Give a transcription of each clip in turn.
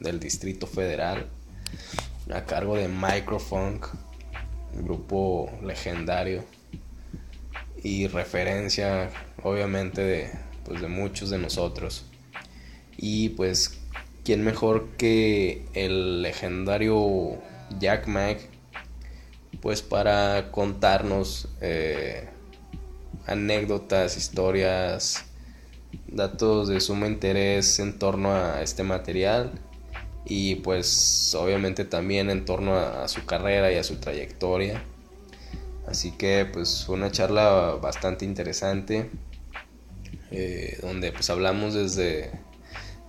del Distrito Federal, a cargo de Microfunk, grupo legendario y referencia obviamente de, pues, de muchos de nosotros. Y pues, ¿quién mejor que el legendario Jack Mac? Pues para contarnos eh, anécdotas, historias, datos de suma interés en torno a este material y pues obviamente también en torno a, su carrera y a su trayectoria. Así que pues una charla bastante interesante eh, donde pues hablamos desde,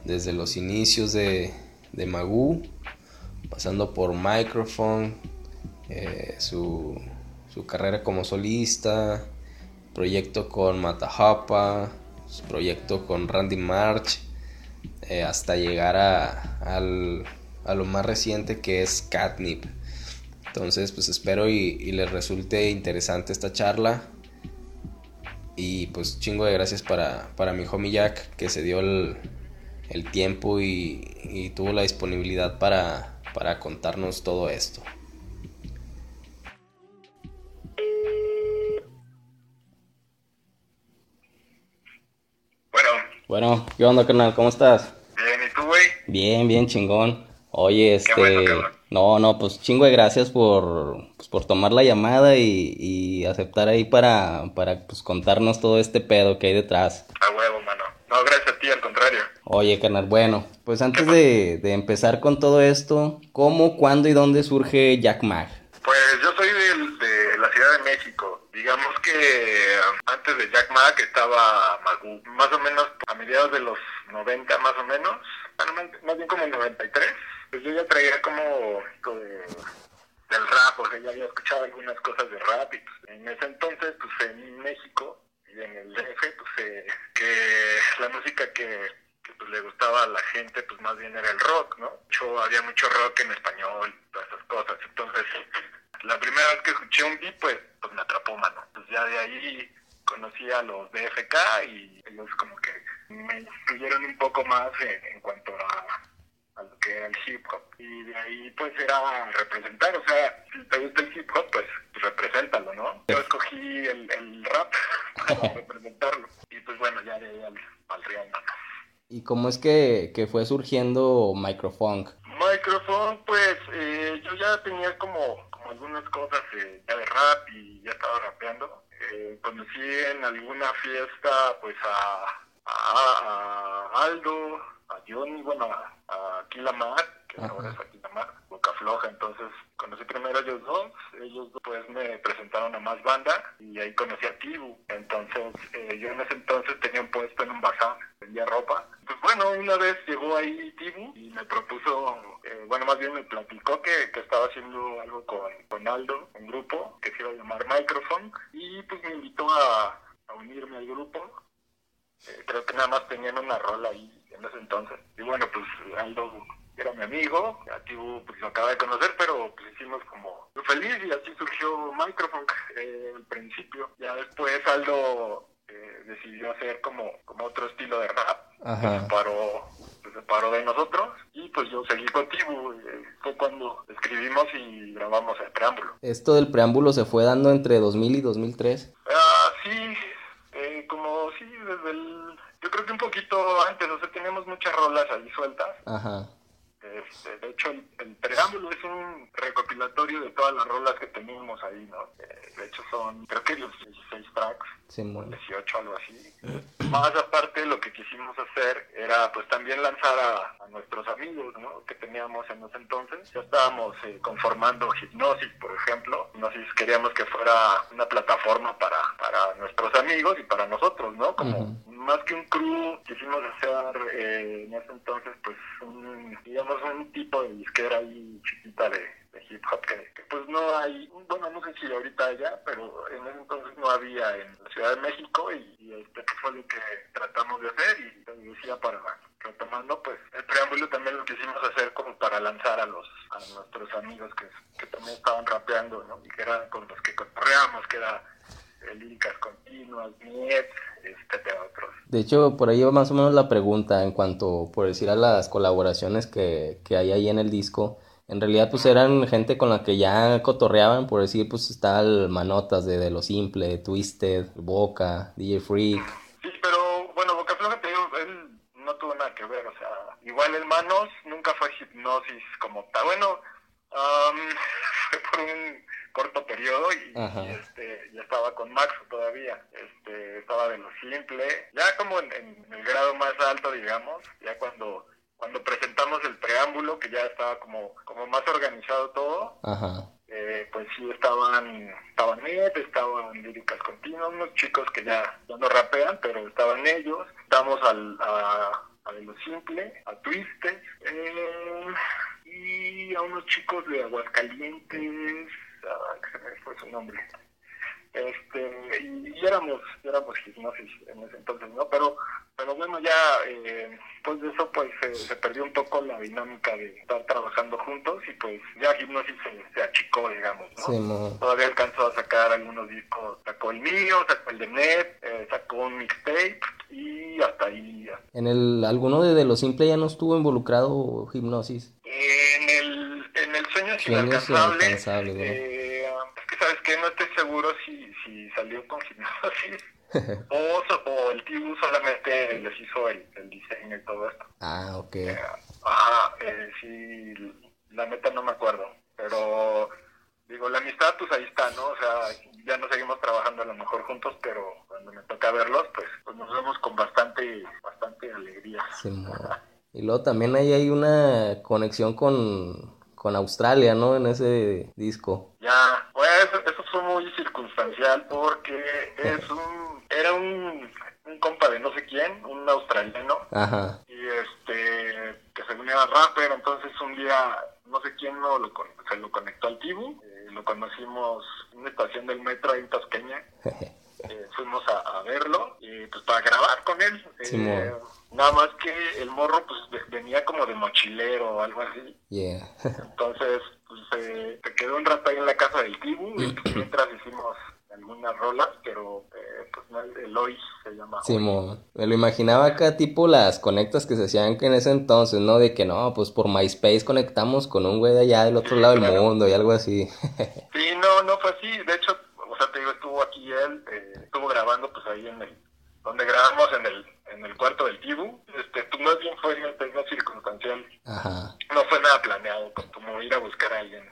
desde los inicios de, Magoo, pasando por Microphone, eh, su, su carrera como solista, proyecto con Matahapa, su proyecto con Randy March, eh, hasta llegar a, a lo más reciente que es Catnip. Entonces, pues espero y, les resulte interesante esta charla. Y pues chingo de gracias para, para mi homie Jack que se dio el, el tiempo y, y, tuvo la disponibilidad para, para contarnos todo esto. Bueno, ¿qué onda, carnal? ¿Cómo estás? Bien, ¿y tú, güey? Bien, bien, chingón. Oye, este... no, no, pues chingo de gracias por, pues, por tomar la llamada y, y aceptar ahí para, para pues, contarnos todo este pedo que hay detrás. A huevo, mano. No, gracias a ti, al contrario. Oye, carnal, bueno, pues antes de, de empezar con todo esto, ¿cómo, cuándo y dónde surge Jack Mag? Pues yo soy De México. Digamos que um, antes de Jack Mack estaba Magoo, más o menos a mediados de los 90 más o menos, más bien como 93. Pues yo ya traía como, del rap, o sea, ya había escuchado algunas cosas de rap y pues, en ese entonces pues en México y en el DF pues eh, que la música que pues, le gustaba a la gente, pues más bien era el rock, ¿no? Yo, había mucho rock en español, todas esas cosas. Entonces, la primera vez que escuché un beat, pues, pues me atrapó, mano. Pues ya de ahí conocí a los BFK y ellos como que me instruyeron un poco más en, cuanto a, lo que era el hip hop. Y de ahí pues era representar, o sea, si te gusta el hip hop, pues, represéntalo, ¿no? Yo escogí el, rap para representarlo. Y pues bueno, ya de ahí al, al real, ¿Y cómo es que, que fue surgiendo Microfunk? Microfunk, pues eh, yo ya tenía como algunas cosas eh, ya de rap y ya estaba rapeando. Eh, conocí en alguna fiesta pues a, a, Aldo, a Johnny, bueno, a, a Kilamar, que ahora es a Kilamar, Boca Floja, entonces conocí primero a ellos dos, ellos pues me presentaron a más banda y ahí conocí a Tibu, entonces eh, yo en ese entonces tenía un puesto en un bazar, vendía ropa, bueno, una vez llegó ahí Tibu y me propuso, eh, bueno, más bien me platicó que, que estaba haciendo algo con, con, Aldo, un grupo que se iba a llamar Microphone, y pues me invitó a, a unirme al grupo. Eh, creo que nada más tenían una rola ahí en ese entonces. Y bueno, pues Aldo era mi amigo, a Tibu pues lo acaba de conocer, pero pues hicimos como feliz y así surgió Microphone eh, al principio. Ya después Aldo eh, decidió hacer como, como otro estilo de rap. Se separó, se separó de nosotros y pues yo seguí contigo. Eh, fue cuando escribimos y grabamos el preámbulo. ¿Esto del preámbulo se fue dando entre 2000 y 2003? Ah, sí, eh, como sí, desde el... Yo creo que un poquito antes, o sea, teníamos muchas rolas ahí sueltas. Ajá. Este, de hecho, el, preámbulo es un recopilatorio de todas las rolas que teníamos ahí, ¿no? Eh, de hecho, son, creo que los 16 tracks, 18, algo así. Más aparte, lo que quisimos hacer era, pues, también lanzar a, nuestros amigos, ¿no? Que teníamos en ese entonces. Ya estábamos eh, conformando Hipnosis, por ejemplo. Hipnosis queríamos que fuera una plataforma para, para nuestros amigos y para nosotros, ¿no? Como más que un crew, quisimos hacer eh, en ese entonces, pues, un digamos, un tipo de disquera ahí chiquita de, hip hop que, pues no hay, bueno, no sé si ahorita haya, pero en ese entonces no había en la Ciudad de México y, este fue lo que tratamos de hacer y decía para retomando pues el preámbulo también lo quisimos hacer como para lanzar a los a nuestros amigos que, que también estaban rapeando ¿no? y que eran con los que correamos que era líricas continuas, Niet, este, otros. De hecho, por ahí va más o menos la pregunta en cuanto, por decir, a las colaboraciones que, que hay ahí en el disco en realidad pues eran gente con la que ya cotorreaban, por decir, pues está el Manotas de, de Lo Simple, Twisted, Boca, DJ Freak. Sí, pero bueno, Boca Floja te digo, él no tuvo nada que ver, o sea, igual el Manos nunca fue hipnosis como tal. Bueno, fue por un corto periodo y, este ya estaba con Max todavía este estaba de lo simple ya como en, en el grado más alto digamos ya cuando cuando presentamos el preámbulo, que ya estaba como, como más organizado todo, eh, pues sí estaban, estaban Ed, estaban líricas continuas, unos chicos que ya, ya no rapean, pero estaban ellos, estamos al, a, a de lo simple, a Twisted, eh, y a unos chicos de Aguascalientes, se me fue su nombre, este y, éramos éramos hipnosis en ese entonces no pero pero bueno ya eh, pues de eso pues se, perdió un poco la dinámica de estar trabajando juntos y pues ya hipnosis se, achicó digamos ¿no? todavía alcanzó a sacar algunos discos sacó el mío sacó el de Net eh, sacó un mixtape y hasta ahí en el alguno de, de lo simple ya no estuvo involucrado hipnosis en el en el sueño inalcanzable sabes que no estoy seguro si, si salió con hipnosis o, o, el Tibu solamente les hizo el, el, diseño y todo esto. Ah, ok. Eh, ajá, eh, sí, la meta no me acuerdo, pero digo, la amistad pues ahí está, ¿no? O sea, ya no seguimos trabajando a lo mejor juntos, pero cuando me toca verlos, pues, pues nos vemos con bastante, bastante alegría. y luego también ahí hay una conexión con, con Australia, ¿no? En ese disco. Ya, pues eso, fue muy circunstancial porque es un, era un, un compa de no sé quién, un australiano. Ajá. Y este, que según era rapper, entonces un día, no sé quién no lo, se lo conectó al Tibu, eh, lo conocimos en una estación del metro ahí en Tasqueña. Eh, fuimos a, verlo y pues para grabar con él. Eh, nada más que el morro pues venía como de mochilero o algo así. Entonces pues se quedó un rato ahí en la casa del Tibu y pues, mientras hicimos algunas rolas, pero eh, pues no, Eloy se llama. me lo imaginaba acá tipo las conectas que se hacían que en ese entonces, ¿no? De que no, pues por MySpace conectamos con un güey de allá del otro lado del mundo y algo así. sí, no, no fue así. De hecho, o sea, te digo, estuvo aquí él, eh, estuvo grabando pues ahí en el, donde grabamos en el, en el cuarto del Tibu. Este, pues más bien fue una circunstancial. Ajá. No fue nada planeado, como ir a buscar a alguien.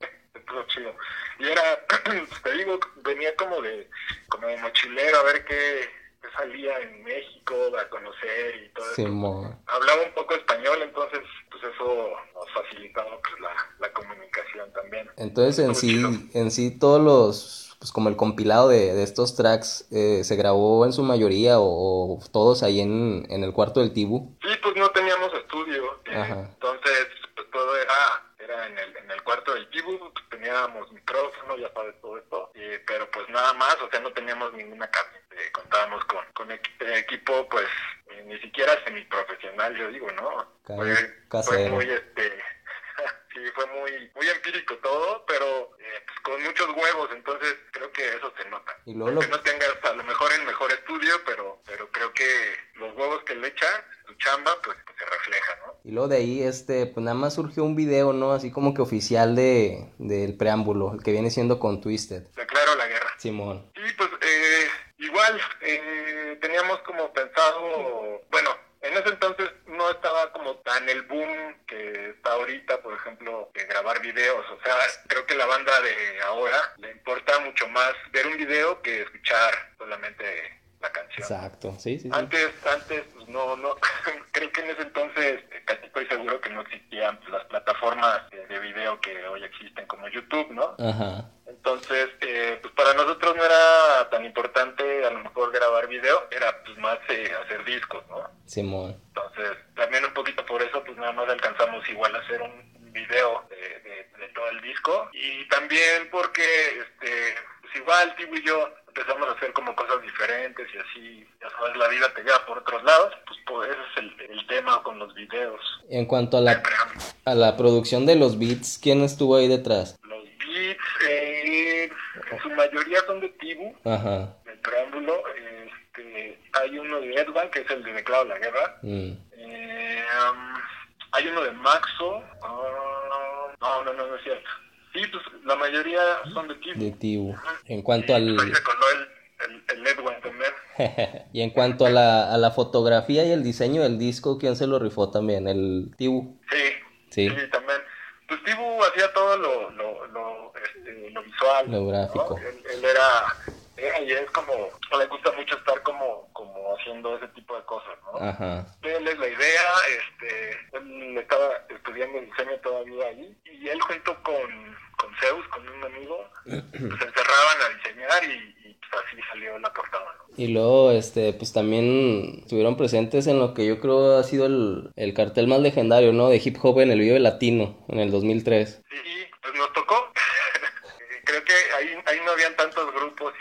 Estuvo chido. Y era, te digo, venía como de, como de mochilero a ver qué, salía en México a conocer y todo eso. Hablaba un poco español, entonces pues eso nos facilitaba pues la, la comunicación también. Entonces en sí, en sí todos los pues como el compilado de, de estos tracks eh, se grabó en su mayoría o, todos ahí en, en, el cuarto del Tibu? Sí, pues no teníamos estudio, eh, entonces pues todo era, era en, el, en el cuarto del Tibu, pues, teníamos micrófono, ya sabes todo esto, pero pues nada más, o sea, no teníamos ninguna cabina, eh, contábamos con, con equipo pues ni siquiera semiprofesional, yo digo, ¿no? Fue, fue muy este sí, fue muy, muy empírico todo, pero eh, pues con muchos huevos, entonces creo que eso se luego Que no tengas a lo mejor el mejor estudio, pero, pero creo que los huevos que le echa, su chamba, pues, pues, se refleja, ¿no? Y luego de ahí, este, pues nada más surgió un video, ¿no? Así como que oficial de, del preámbulo, el que viene siendo con Twisted. Declaro la guerra. Simón. Sí, pues eh, igual, eh, teníamos como pensado, bueno, en ese entonces no estaba como tan el boom que está ahorita, por ejemplo, de grabar videos. O sea, creo que la banda de ahora le importa mucho más ver un video que escuchar solamente la canción. Sí, sí. Antes, antes, pues no, no, creo que en ese entonces, casi estoy seguro que no existían las plataformas de, de, video que hoy existen como YouTube, ¿no? Ajá. Entonces, eh, pues para nosotros no era tan importante a lo mejor grabar video, era pues más eh, hacer discos, ¿no? Simón. Entonces, también un poquito por eso, pues nada más alcanzamos igual hacer un video de, de, todo el disco y también porque este pues igual Tibu y yo empezamos a hacer como cosas diferentes y así, ya sabes, la vida te lleva por otros lados, pues, pues ese es el, el, tema con los videos. En cuanto a la, a la producción de los beats, ¿quién estuvo ahí detrás? Los beats, eh, en su mayoría son de Tibu, Ajá. el preámbulo, este, hay uno de Edwin, que es el de Declaro la Guerra, Mm. eh, um, hay uno de Maxo, ah, no, no, no, no es cierto. Sí, pues la mayoría son de Tibu. De Tibu. En cuanto al... Ahí se coló el, el, el también. y en cuanto a la, a la fotografía y el diseño del disco, ¿quién se lo rifó también? ¿El Tibu? Sí, Sí. sí, también. Pues Tibu hacía todo lo, lo, lo, este, lo visual. Lo gráfico. ¿no? Él, él era, era y es como, le gusta mucho estar como, como haciendo ese tipo de cosas, ¿no? Ajá. Él es la idea, este, él estaba estudiando diseño todavía ahí, y él junto con, con Zeus, con un amigo, pues encerraban a diseñar y, y pues así salió la portada, ¿no? Y luego, este, pues también estuvieron presentes en lo que yo creo ha sido el, el cartel más legendario, ¿no? De hip hop en el Vive Latino, en el 2003. Sí, pues nos tocó. Creo que ahí, ahí no habían tantos grupos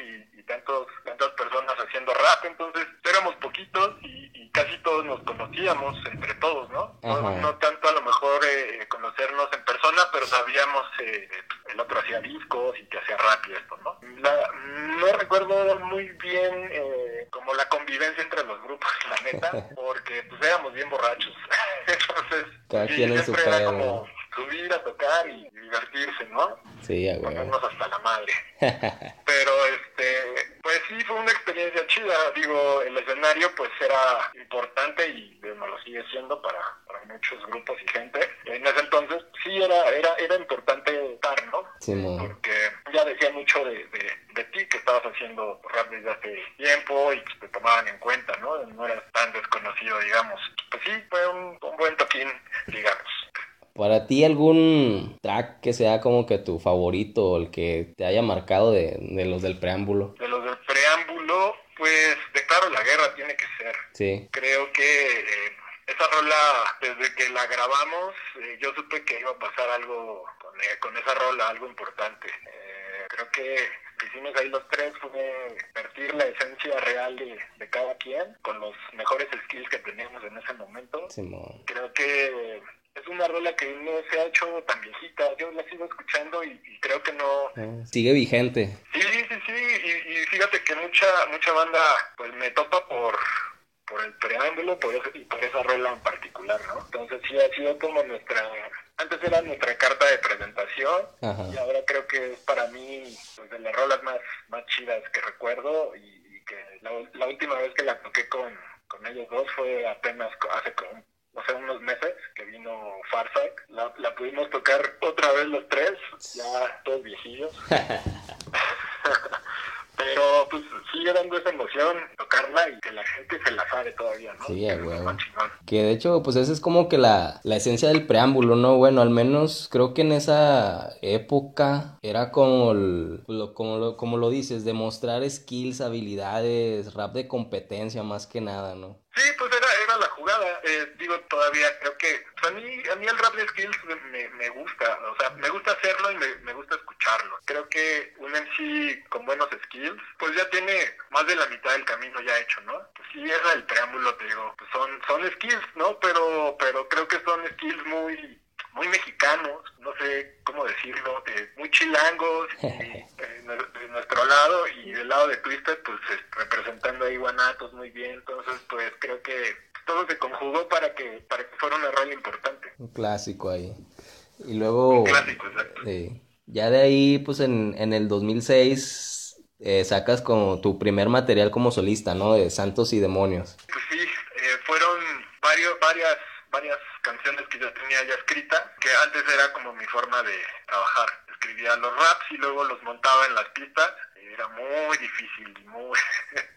tantas personas haciendo rap, entonces éramos poquitos y, y casi todos nos conocíamos entre todos, ¿no? No, tanto a lo mejor eh, conocernos en persona, pero sabíamos eh, el otro hacía discos y que hacía rap y esto, ¿no? La- no recuerdo muy bien eh, como la convivencia entre los grupos, la neta, porque pues éramos bien borrachos. Entonces, Cada quien en su siempre era como subir a tocar y divertirse, ¿no? Sí. Ponernos hasta la madre. Pero este, pues sí fue una experiencia chida. Digo, el escenario pues era importante y eh, no lo sigue siendo para, para muchos grupos y gente. En ese entonces sí era, era, era importante estar, ¿no? Simón. Porque ya decía mucho de, de, de ti que estabas haciendo rap desde hace tiempo y pues, te tomaban en cuenta, ¿no? No eras tan desconocido, digamos. Pues sí, fue un, un buen toquín, digamos. Para ti, algún track que sea como que tu favorito o el que te haya marcado de, de los del preámbulo. De los del preámbulo, pues declaro la guerra tiene que ser. Sí. Creo que eh, esa rola, desde que la grabamos, eh, yo supe que iba a pasar algo con, eh, con esa rola, algo importante. Eh, creo que lo que hicimos ahí los tres fue vertir la esencia real de, de cada quien con los mejores skills que teníamos en ese momento. Creo que es una rola que no se ha hecho tan viejita. Yo la sigo escuchando y, y creo que no, Ah, Sigue vigente. Sí, sí, sí, y, y fíjate que mucha mucha banda pues me topa por por el preámbulo por eso, y por esa rola en particular, ¿no? Entonces sí ha sido como nuestra, antes era nuestra carta de presentación Ajá. y ahora creo que es para mí pues, de las rolas más, más chidas que recuerdo y, y que la, la última vez que la toqué con, con ellos dos fue apenas hace como no sé, unos meses que vino Farsight. La, la pudimos tocar otra vez los tres, ya todos viejillos. Pero pues sigue dando esa emoción tocarla y que la gente se la sabe todavía, ¿no? Sí, Que chingón. Que de hecho, pues esa es como que la, la esencia del preámbulo, ¿no? Bueno, al menos creo que en esa época era como, el- lo, como, lo, como lo dices, demostrar skills, habilidades, rap de competencia más que nada, ¿no? Sí, pues era, jugada. Eh, digo, todavía creo que a mí a mí el rap de skills me, me gusta. O sea, me gusta hacerlo y me, me gusta escucharlo. Creo que un MC con buenos skills, pues ya tiene más de la mitad del camino ya hecho, ¿no? Pues sí, es el preámbulo, te digo. Pues son, son skills, ¿no? Pero, pero creo que son skills muy muy mexicanos, no sé cómo decirlo, eh, muy chilangos, y, eh, de, de nuestro lado y del lado de Twisted, pues es- representando ahí Guanatos muy bien, entonces pues creo que todo se conjugó para que para que fuera una rola importante. Un clásico ahí. Y luego... Un clásico, exacto. Sí. Ya de ahí, pues en, en el 2006 eh, sacas como tu primer material como solista, ¿no? De Santos y Demonios. Pues sí, eh, fueron varios, varias, varias canciones que yo tenía ya escritas, que antes era como mi forma de trabajar. Escribía los raps y luego los montaba en las pistas. Era muy difícil muy...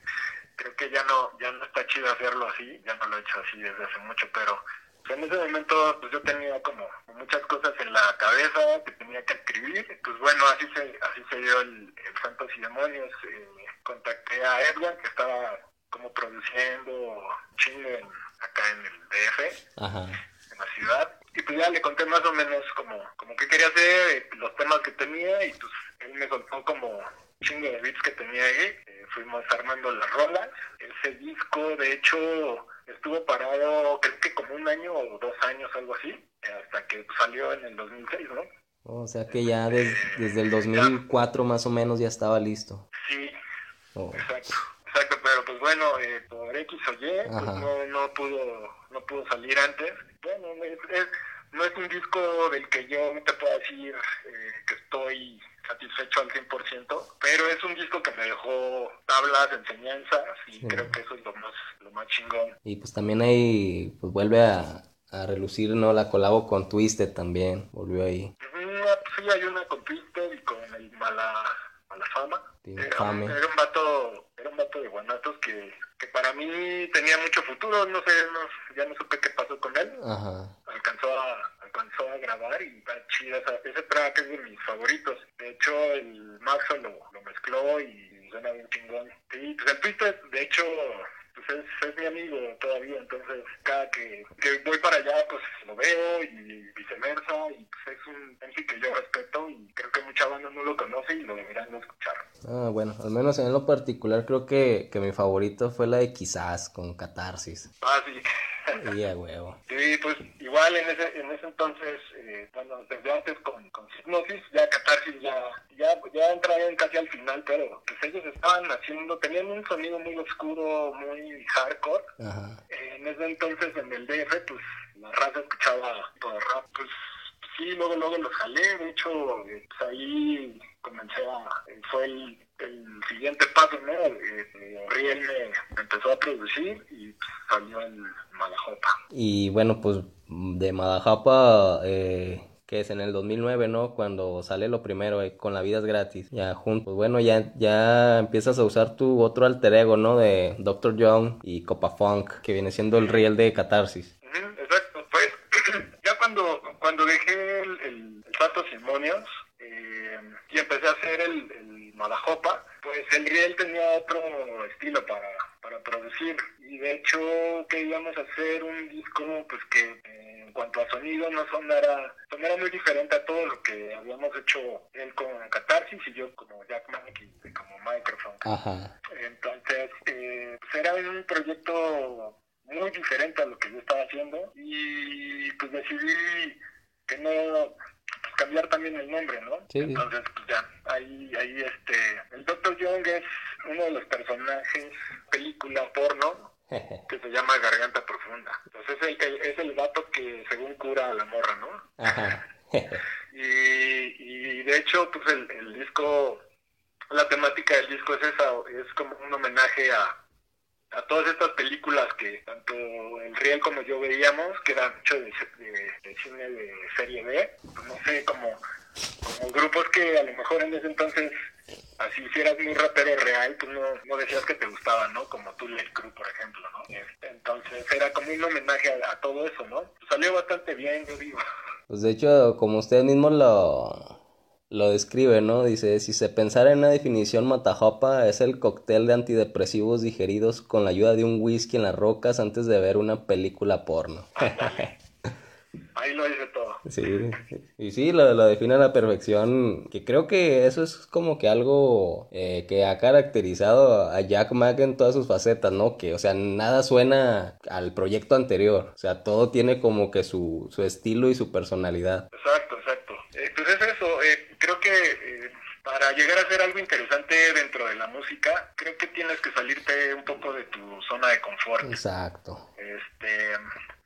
Creo que ya no, ya no está chido hacerlo así, ya no lo he hecho así desde hace mucho, pero pues, en ese momento pues yo tenía como muchas cosas en la cabeza que tenía que escribir. Pues bueno, así se, así se dio el, el Santos y Demonios. Eh, contacté a Edwin que estaba como produciendo chingo en- acá en el DF, Ajá. en la ciudad. Y pues ya le conté más o menos como, como qué quería hacer, eh, los temas que tenía y pues él me soltó como chingo de beats que tenía ahí. Fuimos armando las rolas. Ese disco, de hecho, estuvo parado creo que como un año o dos años, algo así, hasta que salió en el 2006, ¿no? O sea que ya desde el 2004 más o menos ya estaba listo. Sí, oh. exacto. Exacto, pero pues bueno, eh, por X o Y, pues no, no, pudo, no pudo salir antes. Bueno, no es un disco del que yo te puedo decir eh, que estoy satisfecho al 100%, pero es un disco que me dejó tablas, enseñanzas y creo que eso es lo más, lo más chingón. Y pues también ahí, pues vuelve a, a relucir, ¿no? La colabo con Twisted también, volvió ahí. sí, hay una con Twisted y con el Mala, mala Fama. Era, un vato, era un vato de Guanatos que, que para mí tenía mucho futuro, no sé, ya no supe qué pasó con él. Alcanzó a, alcanzó a grabar y está chida, ese track es de mis favoritos. De hecho, el Maxo lo, lo mezcló y suena bien chingón. Sí, pues el Twisted, de hecho, pues es, mi amigo todavía, entonces cada que, voy para allá pues lo veo y viceversa y pues es un MC que yo respeto y creo que mucha banda no lo conoce y lo deberían escuchar. Ah, bueno, al menos en lo particular creo que, que mi favorito fue la de Quizás con Catarsis. Ah, sí. Sí, a huevo. Sí, pues igual en ese, en ese entonces, eh, bueno, desde antes con, con ya, ya, ya casi al final, pero pues ellos estaban haciendo, tenían un sonido muy oscuro, muy hardcore. en ese entonces en el DF, pues la raza escuchaba todo rap, pues sí, luego, luego los jalé, de hecho, eh, pues ahí comencé a, fue el, el siguiente paso, ¿no? Eh, Riel me empezó a producir y pues, salió el Madajapa. Y bueno, pues de Madajapa, eh, que es en el 2009, ¿no? Cuando sale lo primero, eh, con La Vida es Gratis, ya juntos, pues bueno, ya, ya empiezas a usar tu otro alter ego, ¿no? De Dr. Young y Copa Funk, que viene siendo el Riel de Catarsis. exacto, pues ya cuando, cuando dejé el, el, el Simonios, y empecé a hacer el, el Malajopa, pues el Riel tenía otro estilo para, para producir y de hecho que íbamos a hacer un disco pues que eh, en cuanto a sonido no sonara, sonara muy diferente a todo lo que habíamos hecho él con Catarsis y yo como Jack y como Microphone. Entonces eh, pues era un proyecto muy diferente a lo que yo estaba haciendo y pues decidí que no cambiar también el nombre, ¿no? Entonces, pues ya, ahí, ahí este, el Dr. Young es uno de los personajes, película porno, que se llama Garganta Profunda. Entonces es el, es el vato que según cura a la morra, ¿no? Ajá. y, y de hecho, pues el, el disco, la temática del disco es esa, es como un homenaje a, a todas estas películas que tanto el Riel como yo veíamos, que eran mucho de, cine de serie B, pues no sé, como, como grupos que a lo mejor en ese entonces, así si eras muy rapero real, pues no, no decías que te gustaban, ¿no? Como tú, Led Crew, por ejemplo, ¿no? Este, entonces era como un homenaje a, todo eso, ¿no? salió bastante bien, yo digo. Pues de hecho, como usted mismo lo, lo describe, ¿no? Dice, si se pensara en una definición, Matajopa es el cóctel de antidepresivos digeridos con la ayuda de un whisky en las rocas antes de ver una película porno. Ahí lo dice todo. Sí, y sí, lo, define a la perfección, que creo que eso es como que algo eh, que ha caracterizado a Jack Mack en todas sus facetas, ¿no? Que, o sea, nada suena al proyecto anterior, o sea, todo tiene como que su, su estilo y su personalidad. Exacto, exacto. Eh, pues es eso, eh, creo que eh, para llegar a hacer algo interesante dentro de la música, creo que tienes que salirte un poco de tu zona de confort. Exacto. Este,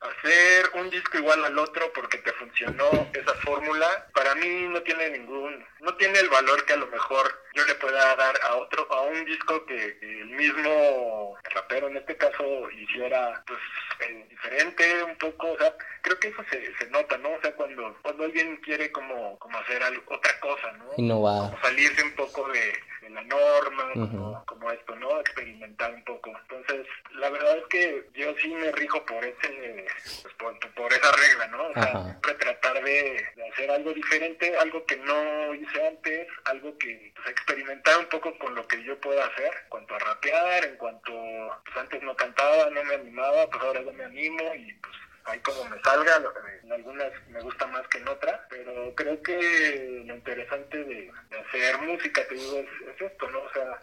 hacer un disco igual al otro porque te funcionó esa fórmula, para mí no tiene ningún, no tiene el valor que a lo mejor yo le pueda dar a otro, a un disco que el mismo rapero en este caso hiciera pues diferente un poco, o sea, creo que eso se, se nota, ¿no? O sea, cuando, cuando alguien quiere como, como hacer algo, otra cosa, ¿no? Innovar. Como salirse un poco de, la norma, como, esto, ¿no? Experimentar un poco. Entonces, la verdad es que yo sí me rijo por ese, pues, por, esa regla, ¿no? O sea, siempre tratar de, hacer algo diferente, algo que no hice antes, algo que, pues, experimentar un poco con lo que yo pueda hacer, en cuanto a rapear, en cuanto, pues antes no cantaba, no me animaba, pues ahora ya me animo y pues ahí como me salga, en algunas me gusta más que en otras, pero creo que lo interesante de, hacer música, te digo, es, esto, ¿no? O sea,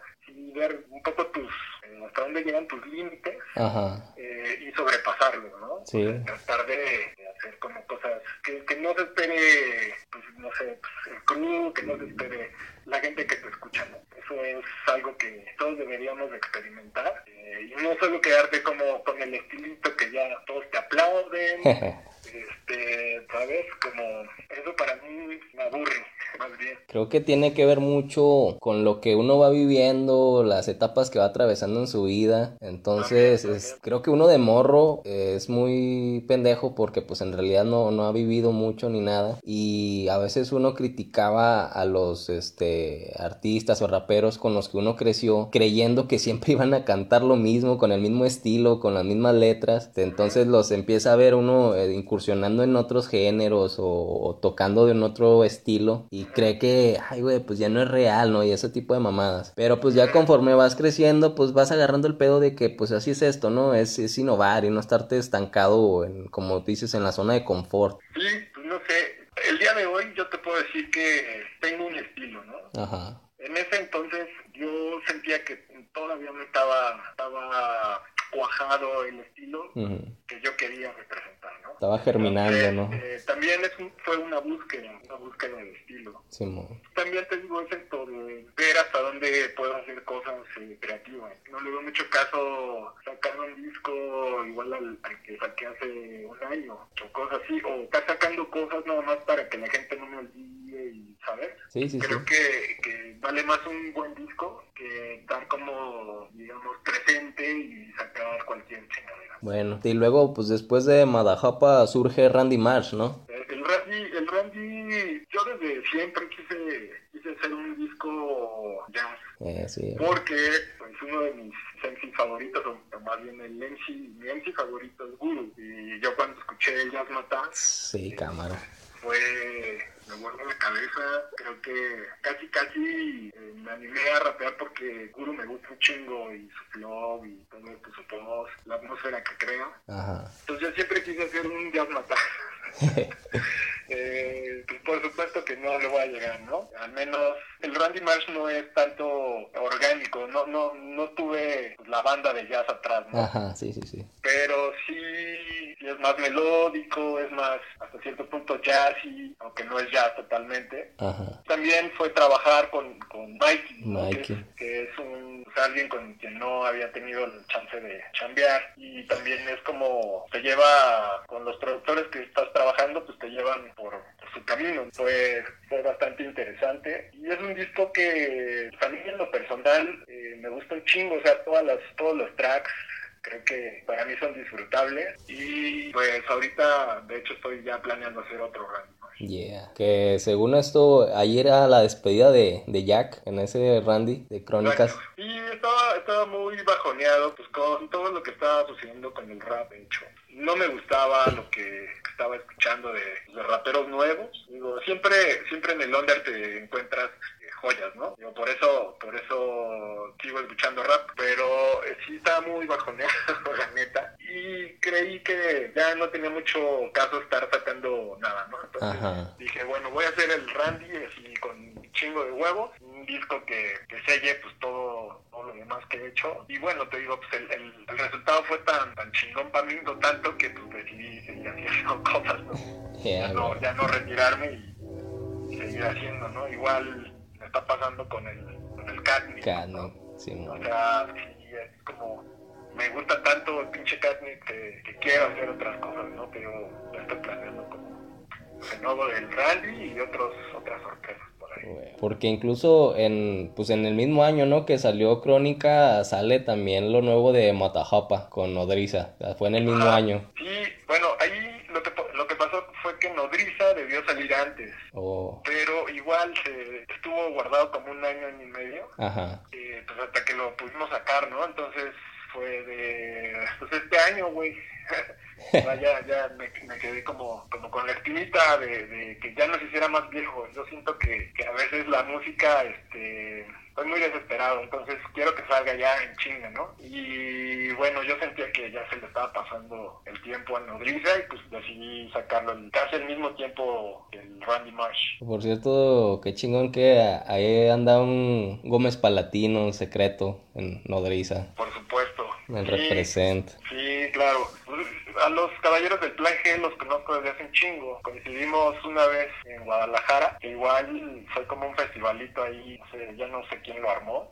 ver un poco tus, eh, hasta dónde llegan tus límites eh, y sobrepasarlos, ¿no? Sí. tratar de, hacer como cosas que, que no se espere, pues no sé, pues, el crew, que no se espere la gente que te escucha, ¿no? Eso es algo que todos deberíamos experimentar eh, y no solo quedarte como con el estilito que ya todos te aplauden, este, ¿sabes? Como eso para mí me aburre, más bien. Creo que tiene que ver mucho con lo que uno va viviendo, las etapas que va atravesando en su vida. Entonces, creo que uno de morro es muy pendejo porque pues en realidad no, no ha vivido mucho ni nada. Y a veces uno criticaba a los este, artistas o raperos con los que uno creció creyendo que siempre iban a cantar lo mismo, con el mismo estilo, con las mismas letras. Entonces los empieza a ver uno eh, incursionando en otros géneros o, tocando de un otro estilo y cree que, ay, güey, pues ya no es real, ¿no? Y ese tipo de mamadas. Pero pues ya conforme vas creciendo, pues vas agarrando el pedo de que pues así es esto, ¿no? Es, es innovar y no estarte estancado, en, como dices, en la zona de confort. Sí, pues no sé. El día de hoy yo te puedo decir que tengo un estilo, ¿no? Ajá. En ese entonces yo sentía que todavía no estaba, estaba cuajado el estilo que yo quería representar. Estaba germinando, ¿no? Eh, también es fue una búsqueda, una búsqueda de estilo. Sí, también te digo, es esto de ver hasta dónde puedo hacer cosas eh, creativas. No le doy mucho caso sacar un disco igual al, que saqué hace un año, o cosas así, o estar sacando cosas nada más para que la gente no me olvide y, ¿sabes? Sí, sí, Creo Que, que vale más un buen disco que estar como, digamos, presente y sacar cualquier chingadera. Y luego, pues después de Madajapa surge Randy Marsh, ¿no? El Randy, el Randy, yo desde siempre quise, quise hacer un disco jazz. Eh, sí. Porque pues, uno de mis MC favoritos, o más bien el MC, mi MC favorito es Guru. Y yo cuando escuché el Jazz Mata, sí, cámara. Fue me guardo la cabeza. Creo que casi, casi eh, me animé a rapear porque Guru me gusta un chingo y su flow y todo esto, su voz, la atmósfera que crea. Entonces yo siempre quise hacer un jazz matar. eh, pues por supuesto que no le voy a llegar, ¿no? Al menos el Randy Marsh no es tanto orgánico, no no no tuve pues, la banda de jazz atrás, ¿no? Ajá, sí, sí, sí. Pero sí, es más melódico, es más hasta cierto punto jazzy, aunque no es jazz totalmente. Ajá. También fue trabajar con, con Mikey, Que, es un pues, alguien con quien no había tenido el chance de chambear y también es como te lleva con los productores que estás trabajando, pues te llevan por, su camino. Fue, fue bastante interesante y es un disco que a en lo personal eh, me gusta un chingo, o sea, todas las, todos los tracks creo que para mí son disfrutables y pues ahorita de hecho estoy ya planeando hacer otro run. Yeah. Que según esto, ayer era la despedida de, de Jack en ese Randy de Crónicas. Y estaba, estaba muy bajoneado pues con todo lo que estaba sucediendo con el rap, de hecho. No me gustaba lo que estaba escuchando de, de raperos nuevos. Digo, siempre, siempre en el under te encuentras joyas, ¿no? Yo por eso, por eso sigo escuchando rap, pero eh, sí estaba muy bajoneado, la neta, y creí que ya no tenía mucho caso estar sacando nada, ¿no? Entonces dije, bueno, voy a hacer el Randy así con chingo de huevos, un disco que, que selle pues todo, todo lo demás que he hecho, y bueno, te digo, pues el, el, resultado fue tan, tan chingón para mí, no tanto que pues decidí seguir haciendo cosas, ¿no? ya no, ya no retirarme y seguir haciendo, ¿no? Igual está pasando con el, con el Catnip. sí, O sea, sí, es como, me gusta tanto el pinche Catnip que, que, quiero hacer otras cosas, ¿no? Pero estoy planeando como el nuevo del rally y otros, otras sorpresas. Porque incluso en, pues en el mismo año, ¿no? Que salió Crónica, sale también lo nuevo de Matajapa con Nodriza. Fue en el mismo año. Sí, bueno, ahí lo que, lo que pasó fue que Nodriza debió salir antes. Oh. Pero igual se estuvo guardado como un año, y medio. Ajá. Eh, pues hasta que lo pudimos sacar, ¿no? Entonces fue de, pues este año, güey. ya, ya me, me, quedé como, como con la espinita de, de, que ya no se hiciera más viejo. Yo siento que, que a veces la música, este estoy muy desesperado, entonces quiero que salga ya en chinga, ¿no? Y bueno, yo sentía que ya se le estaba pasando el tiempo a Nodriza y pues decidí sacarlo casi al mismo tiempo que el Randy Marsh. Por cierto, qué chingón que ahí anda un Gómez Palatino, un secreto en Nodriza. Por supuesto. Me representa. Sí, claro a los caballeros del plan G los conozco desde hace un chingo. Coincidimos una vez en Guadalajara, que igual fue como un festivalito ahí, no sé, ya no sé quién lo armó.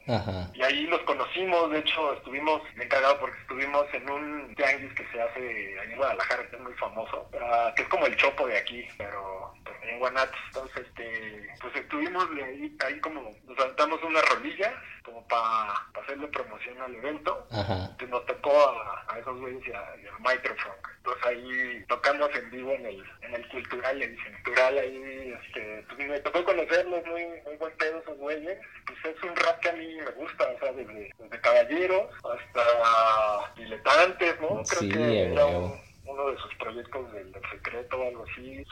Y ahí los conocimos, de hecho estuvimos encargados porque estuvimos en un tianguis que se hace ahí en Guadalajara, que es muy famoso, ah, que es como el chopo de aquí, pero en Guanatos. Entonces, este, pues estuvimos ahí, ahí como, nos saltamos unas rolillas como para hacerle promoción al evento. Que nos tocó a, esos güeyes y, a, Microfunk. Entonces tocamos en vivo en el, en el cultural, en el cultural ahí, este, pues me tocó conocerlos, muy, muy buen pedo esos güeyes. Pues es un rap que a mí me gusta, o sea, desde, desde caballeros hasta diletantes, ¿no? Creo que era uno de sus proyectos del, secreto o algo así.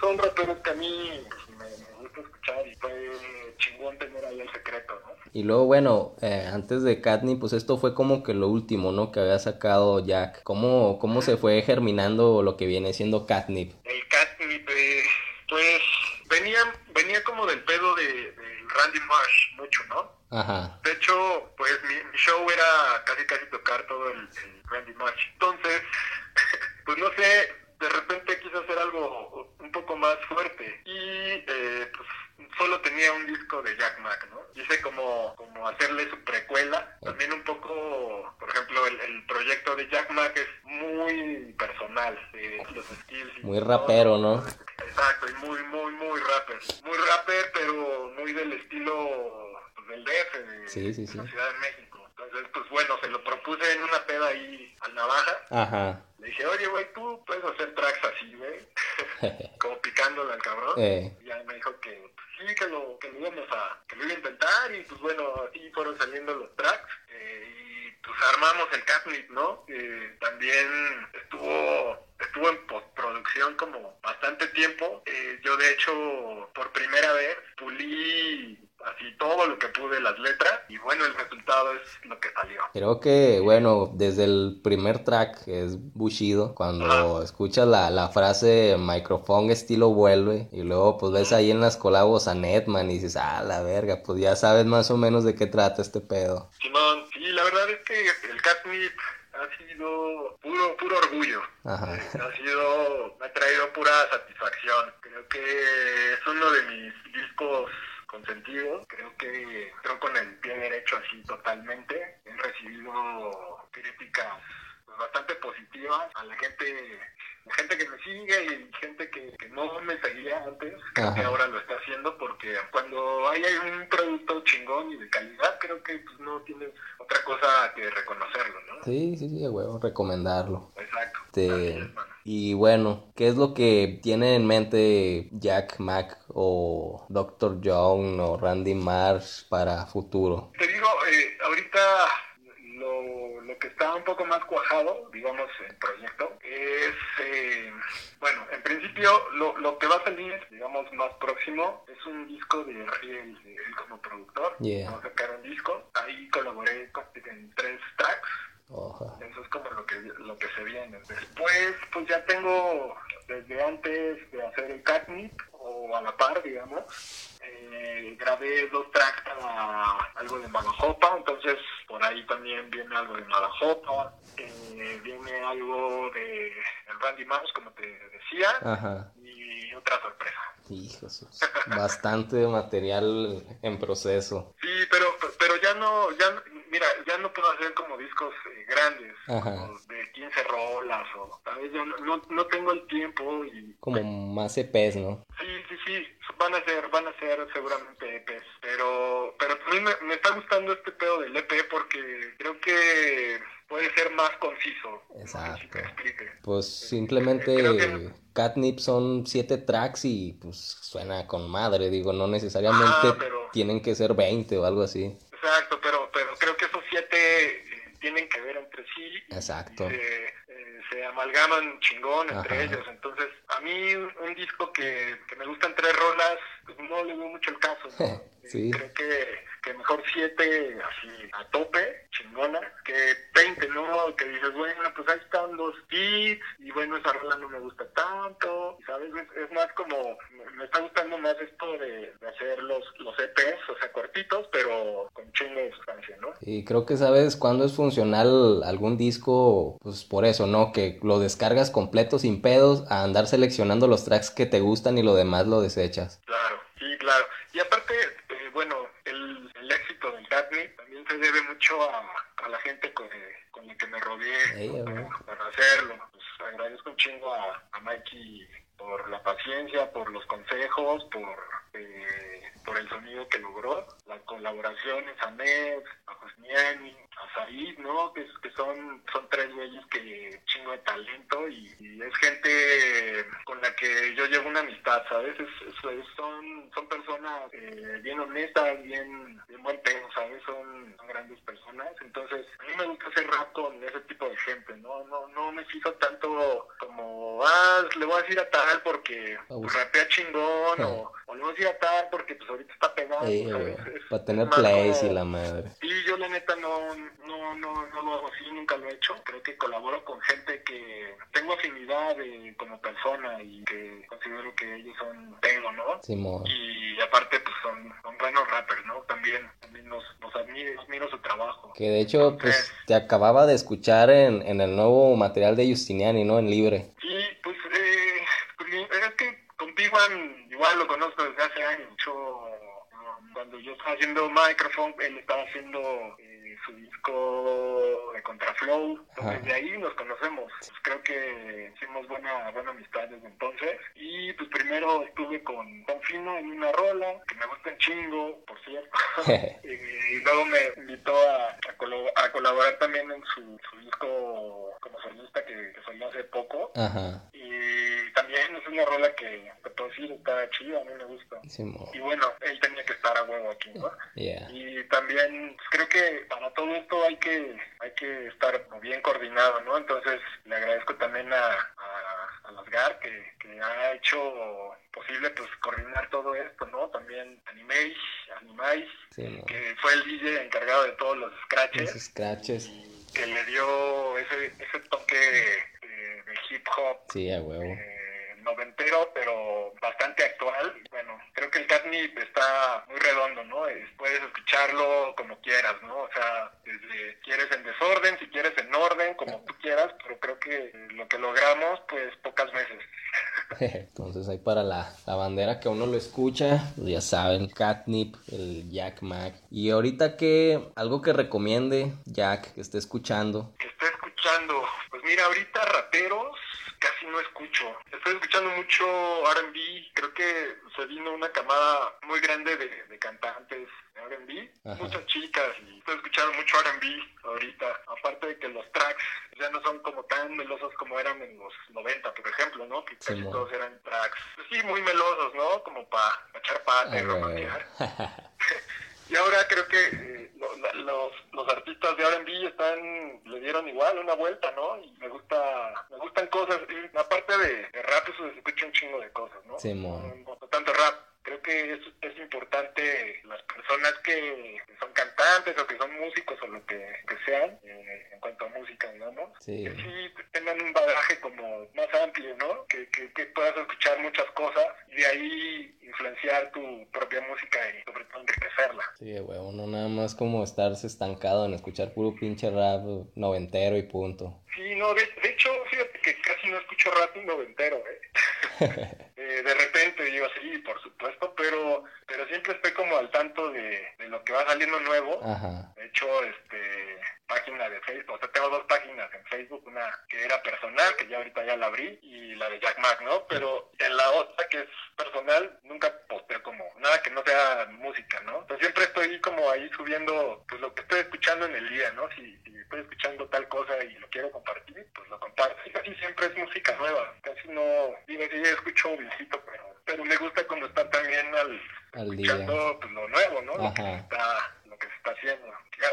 son raperos que a mí pues, me, gusta escuchar y fue chingón tener ahí el secreto, ¿no? Y luego, bueno, eh, antes de Katnip, pues esto fue como que lo último, ¿no? Que había sacado Jack. ¿Cómo, cómo se fue germinando lo que viene siendo Katnip? El Katnip, eh, pues venía, venía como del pedo de, Randy Marsh mucho, ¿no? Ajá. De hecho, pues mi, show era casi casi tocar todo el, el Randy Marsh. Entonces, pues no sé, de repente quise hacer algo un poco más fuerte y eh, pues solo tenía un disco de Jack Mack, ¿no? Hice como, como hacerle su precuela, también un poco, por ejemplo, el, proyecto de Jack Mack es muy personal, los skills. muy rapero, ¿no? Exacto, y muy, muy, muy rapper. Muy rapper, pero muy del estilo pues, del DF, de, la Ciudad de México. Entonces, pues bueno, se lo propuse en una peda ahí al Navaja. Ajá. Le dije, oye, güey, tú puedes hacer tracks así, güey. Como picándole al cabrón. Eh. Y ahí me dijo que pues, sí, que lo, que lo íbamos a, que lo iba a intentar. Y pues bueno, así fueron saliendo los tracks. Eh, y pues ¿no? Que también estuvo estuvo en postproducción como bastante tiempo. Eh, yo de hecho por primera vez pulí así todo lo que pude las letras y bueno el resultado es lo que salió creo que bueno desde el primer track que es Bushido cuando escuchas la, la frase microphone estilo vuelve y luego pues ves ahí en las colabos a Netman y dices ah la verga pues ya sabes más o menos de qué trata este pedo Simón sí la verdad es que el Catnip ha sido puro puro orgullo Ajá. ha sido me ha traído pura satisfacción creo que es uno de mis discos consentido. Creo que creo con el pie derecho así totalmente. He recibido críticas pues, bastante positivas a la gente la gente que me sigue y gente que, no me seguía antes, que ahora lo está haciendo porque cuando hay un producto chingón y de calidad, creo que pues, no tienes otra cosa que reconocerlo, ¿no? Sí, sí, sí, huevo, recomendarlo. Este, y bueno, ¿qué es lo que tiene en mente Jack Mack o Dr. John o Randy Marsh para futuro? Te digo, eh, ahorita lo, que está un poco más cuajado, digamos, el proyecto, es, eh, bueno, en principio lo, lo, que va a salir, digamos, más próximo es un disco de Ariel, él como productor. Vamos a sacar un disco. Ahí colaboré con, en tres tracks. Eso es como lo que, lo que se viene. Después, pues ya tengo, desde antes de hacer el catnip, o a la par, digamos, eh, grabé dos tracks para algo de Malajopa, entonces por ahí también viene algo de Malajopa, eh, viene algo de el Randy Mouse, como te decía, y otra sorpresa. Hijos, bastante material en proceso. Sí, pero pero ya no, ya mira, ya no puedo hacer como discos eh, grandes, de 15 rolas o, ¿sabes? Yo no, no, tengo el tiempo y... Como más EPs, ¿no? Sí, sí, sí, van a ser, van a ser seguramente EPs, pero, pero a mí me, está gustando este pedo del EP porque creo que puede ser más conciso. Exacto. pues simplemente Catnip son siete tracks y pues suena con madre, digo, no necesariamente tienen que ser 20 o algo así. Exacto, pero, pero creo que esos siete eh, tienen que ver entre sí. Exacto. Eh, se amalgaman chingón entre ellos. Entonces, a mí un, disco que, que, me gustan tres rolas, pues no le veo mucho el caso. sí. Creo que, que mejor siete así a tope, chingona, que 20, ¿no? Que dices, bueno, pues ahí están los beats y bueno, esa rola no me gusta tanto, ¿sabes? Es, más como, me está gustando más esto de, hacer los, los EPs, o sea, cortitos, pero con chingo de sustancia, ¿no? Y creo que sabes cuándo es funcional algún disco, pues por eso, ¿no? Que lo descargas completo sin pedos a andar seleccionando los tracks que te gustan y lo demás lo desechas. Claro, sí, claro. Y aparte, eh, bueno, el, el, éxito del Gatney también se debe mucho a, a la gente con, con la que me rodeé para, hacerlo. Pues agradezco un chingo a, a Mikey por la paciencia, por los consejos, por, eh, por el sonido que logró, las colaboraciones a Ned, a Josniani, a Said, ¿no? Que, que son, son tres güeyes que chingo de talento y, es gente con la que yo llevo una amistad, ¿sabes? Es, son, son personas eh, bien honestas, bien, bien buen ¿sabes? Son, grandes personas. Entonces, a mí me gusta hacer rap con ese tipo de gente, ¿no? No, no me fijo tanto como, ah, le voy a decir a tal porque rapea chingón o, o, le voy a decir porque pues ahorita está pegado. para tener plays y la madre. Y yo la neta no, no, no, no lo hago así, nunca lo he hecho. Creo que colaboro con gente que tengo afinidad como persona y que considero que ellos son pego, ¿no? y aparte pues son, son, buenos rappers, ¿no? También, también los, admiro, su trabajo. Que de hecho pues te acababa de escuchar en, en el nuevo material de Justiniani, ¿no? En Libre. Sí, pues, eh, pues es que con Piguan igual lo conozco desde hace años. Yo, cuando yo estaba haciendo Microphone, él estaba haciendo... Eh, su disco de Contraflow. Entonces de ahí nos conocemos. Pues creo que hicimos buena, buena amistad desde entonces. Y pues primero estuve con Confino en una rola, que me gusta un chingo, por cierto. y, luego me invitó a, a, colaborar también en su, su disco como solista que, que salió hace poco. Y también es una rola que, te puedo decir, está chida, a mí me gusta. y bueno, él tenía que estar a huevo aquí, ¿no? Y también pues, creo que para todo esto hay que hay que estar bien coordinado, ¿no? Entonces le agradezco también a, a, Lasgar que, que, ha hecho posible pues coordinar todo esto, ¿no? También Animéis, Animais, que fue el DJ encargado de todos los scratches. Los scratches. que le dio ese, ese toque de, hip hop. Sí, a huevo. Eh, noventero, bastante actual. Bueno, creo que el catnip está muy redondo, ¿no? puedes escucharlo como quieras, ¿no? O sea, desde quieres en desorden, si quieres en orden, como tú quieras, pero creo que lo que logramos, pues pocas veces. Entonces ahí para la, la bandera que uno lo escucha, pues ya saben, Catnip, el Jack Mac. Y ahorita que algo que recomiende Jack, que esté escuchando. Que esté escuchando, pues mira, ahorita raperos casi no escucho. Estoy escuchando mucho RB, creo que se vino una camada muy grande de, cantantes de RB, muchas chicas, y estoy escuchando mucho RB ahorita, aparte de que los tracks ya no son como tan melosos como eran en los 90, por ejemplo, ¿no? Que casi todos eran tracks, pues sí, muy melosos, ¿no? Como para echar pata y romancear. y ahora creo que eh, los, los artistas de R&B están le dieron igual una vuelta no y me gusta me gustan cosas y aparte de, rap eso se escucha un chingo de cosas no sí, no, no tanto rap creo que es, es importante las personas que, son cantantes o que son músicos o lo que, que sean eh, en cuanto a música digamos sí. que sí tengan un bagaje como más amplio no que, que, que puedas escuchar muchas cosas y de ahí influenciar tu propia música y sobre todo enriquecerla. Sí, güey, no nada más como estarse estancado en escuchar puro pinche rap noventero y punto. Sí, no, de, hecho, fíjate que casi no escucho rap noventero, ¿eh? eh de repente digo, sí, por supuesto, pero pero siempre estoy como al tanto de, de lo que va saliendo nuevo. Ajá. De hecho, este página de Facebook, o sea, tengo dos páginas en Facebook, una que era personal, que ya ahorita ya la abrí, y la de Jack Mac, ¿no? Pero en la otra, que es personal, nunca posteo como nada que no sea música, ¿no? Entonces siempre estoy como ahí subiendo, pues lo que estoy escuchando en el día, ¿no? Si, estoy escuchando tal cosa y lo quiero compartir, pues lo comparto. Y casi siempre es música nueva, casi no, digo, sí, escucho un pero, pero me gusta cuando está también al, escuchando pues, lo nuevo, ¿no? Lo que, está, lo que se está haciendo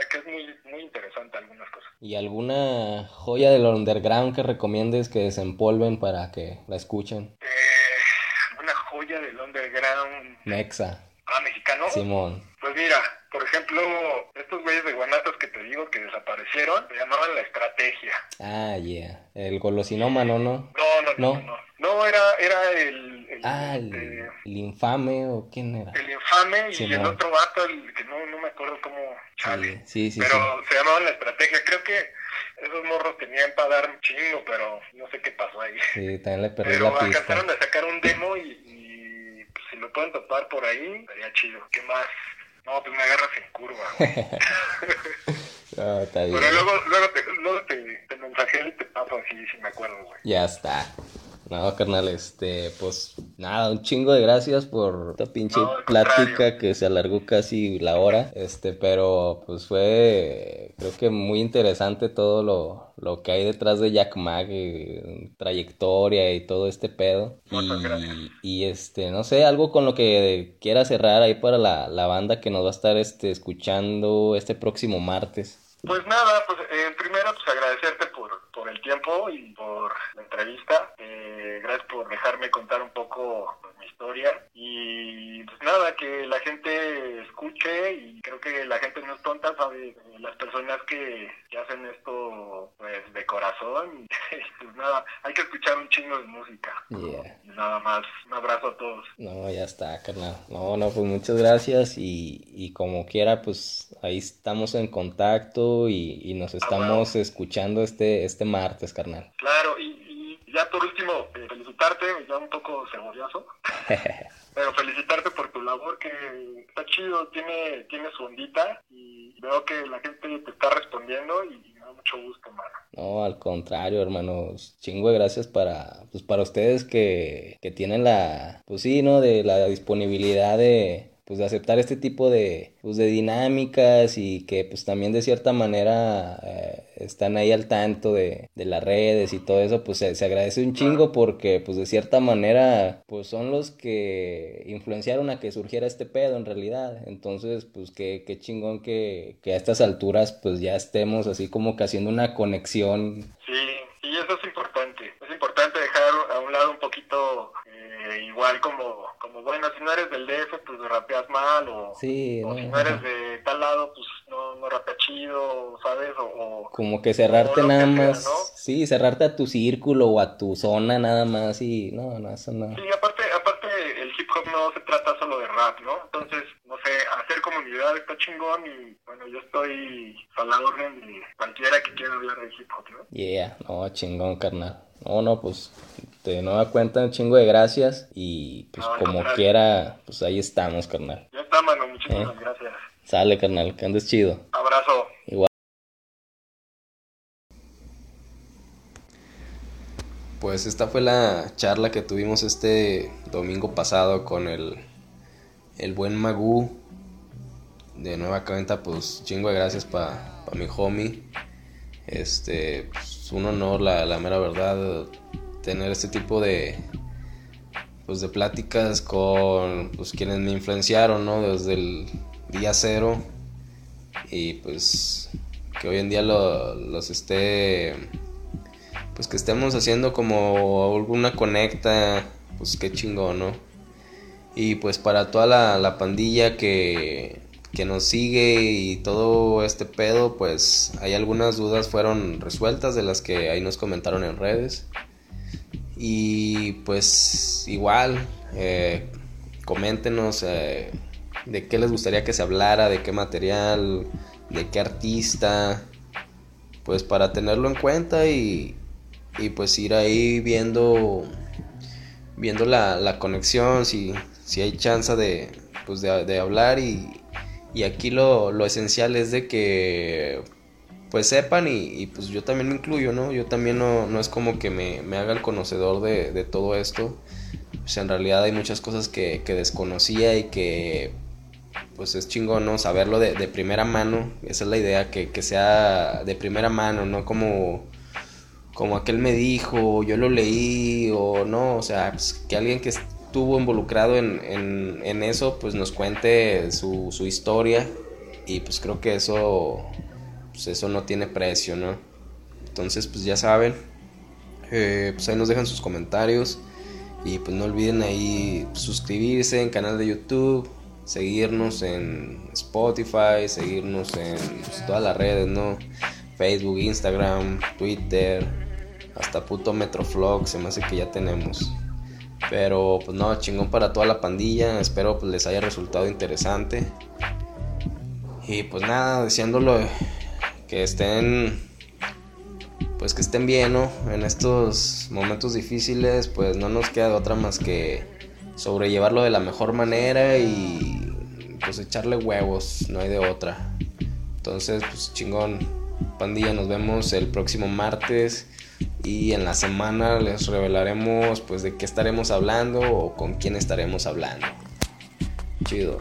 que es muy, muy interesante algunas cosas. ¿Y alguna joya del underground que recomiendes que desempolven para que la escuchen? Eh, una joya del underground. Mexa. Ah, mexicana Oaxaca, ¿no? Simón. Pues mira, por ejemplo, estos güeyes de Guanatos que te digo que desaparecieron, se llamaban La Estrategia. Ah, yeah. El golosinómano, ¿no? No, no, no, No. no. No, era, era el... el, Ah, el, este, el infame o quién era. el infame y Simón. el otro vato, el que no, no me acuerdo cómo... Chale. Sí, sí, sí. pero se llamaban La Estrategia. Creo que esos morros tenían para dar un chingo, pero no sé qué pasó ahí. Sí, también le perdí Pero la pista. alcanzaron a sacar un demo y, y, pues, si lo pueden topar por ahí, estaría chido. ¿Qué más? No, pues me agarras en curva. está bien. Pero luego, luego, te, luego te, te mensajeo y te paso así, si me acuerdo, güey. Ya está. No, carnal, este, pues nada, un chingo de gracias por esta pinche No, plática contrario. que se alargó casi la hora, este, pero pues fue, creo que muy interesante todo lo, lo que hay detrás de Jack Mag, eh, trayectoria y todo este pedo. Muchas gracias. Y, y este, no sé, algo con lo que quiera cerrar ahí para la, la banda que nos va a estar este, escuchando este próximo martes. Pues nada, pues en primero pues agradecerte por, por el tiempo y por la entrevista. Por dejarme contar un poco pues, mi historia. Y pues nada, que la gente escuche y creo que la gente no es tonta, sabe, eh, las personas que, que hacen esto pues de corazón. Y pues nada, hay que escuchar un chingo de música. Yeah. Nada más, un abrazo a todos. No, ya está, carnal. No, no, pues muchas gracias y, y como quiera, pues ahí estamos en contacto y, y nos estamos escuchando este, este martes, carnal. Claro, y, y ya por último, eh, felicitarte, ya un poco cebolloso, pero felicitarte por tu labor que está chido, tiene, tiene su ondita y veo la gente te está respondiendo y da mucho gusto, mano. No, al contrario, hermanos, chingo gracias para, pues para ustedes que, que tienen la, pues sí, ¿no? De la disponibilidad de, pues de aceptar este tipo de, pues de dinámicas y que pues también de cierta manera eh, están ahí al tanto de, de las redes y todo eso, pues se, se agradece un chingo porque pues de cierta manera pues son los que influenciaron a que surgiera este pedo en realidad. Entonces pues qué, qué chingón que, que a estas alturas pues ya estemos así como que haciendo una conexión. Sí, y eso es importante, es importante dejar a un lado un poquito, eh, igual como, como, bueno, si no eres del DF, pues rapeas mal, o, Sí, o no, si no eres de tal lado, pues no, no rapeas chido, ¿sabes? O, o- Como que cerrarte nada sea, más, ¿no? sí, cerrarte a tu círculo o a tu zona nada más y no, no, eso no. Sí, aparte, aparte el hip hop no se trata solo de rap, ¿no? Entonces, no sé, hacer comunidad está chingón y bueno, yo estoy a la orden de cualquiera que quiera hablar de hip hop, ¿no? Yeah, no, chingón, carnal. No, no, pues de nueva cuenta un chingo de gracias y pues No, como quiera, pues ahí estamos, carnal. Ya está, mano, muchísimas Eh. gracias. Sale, carnal, que andes chido. Abrazo. Igual. Pues esta fue la charla que tuvimos este domingo pasado con el, el buen Magú. De nueva cuenta, pues chingo de gracias para pa mi homie. Este, pues, un honor, la, mera verdad, tener este tipo de, pues, de pláticas con pues, quienes me influenciaron, ¿no? Desde el día cero. Y pues que hoy en día lo- los esté, pues que estemos haciendo como alguna conecta, pues qué chingón, ¿no? Y pues para toda la, la pandilla que, que nos sigue y todo este pedo, pues hay algunas dudas fueron resueltas de las que ahí nos comentaron en redes. Y pues igual, eh, coméntenos eh, de qué les gustaría que se hablara, de qué material, de qué artista, pues para tenerlo en cuenta y, y pues ir ahí viendo viendo la, la conexión, si, si hay chance de, pues de, hablar y, y aquí lo, lo esencial es de que pues sepan y, y, pues yo también me incluyo, ¿no? Yo también no, no es como que me, me haga el conocedor de, de todo esto. Pues en realidad hay muchas cosas que, que desconocía y que pues es chingón, ¿no? Saberlo de, de primera mano. Esa es la idea, que, que sea de primera mano, no como como aquel me dijo, yo lo leí, o no, o sea, pues, que alguien que estuvo involucrado en, en, eso, pues nos cuente su, su, historia, y pues creo que eso, pues eso no tiene precio, ¿no? Entonces, pues ya saben, eh, pues ahí nos dejan sus comentarios, y pues no olviden ahí suscribirse en canal de YouTube, seguirnos en Spotify, seguirnos en pues, todas las redes, ¿no? Facebook, Instagram, Twitter, hasta puto Metroflog, se me hace que ya tenemos. Pero pues no, chingón para toda la pandilla, espero pues les haya resultado interesante. Y pues nada, deseándolo que estén pues que estén bien, ¿no? En estos momentos difíciles, pues no nos queda otra más que sobrellevarlo de la mejor manera y pues echarle huevos, no hay de otra. Entonces, pues chingón, pandilla, nos vemos el próximo martes y en la semana les revelaremos pues de qué estaremos hablando o con quién estaremos hablando. Chido.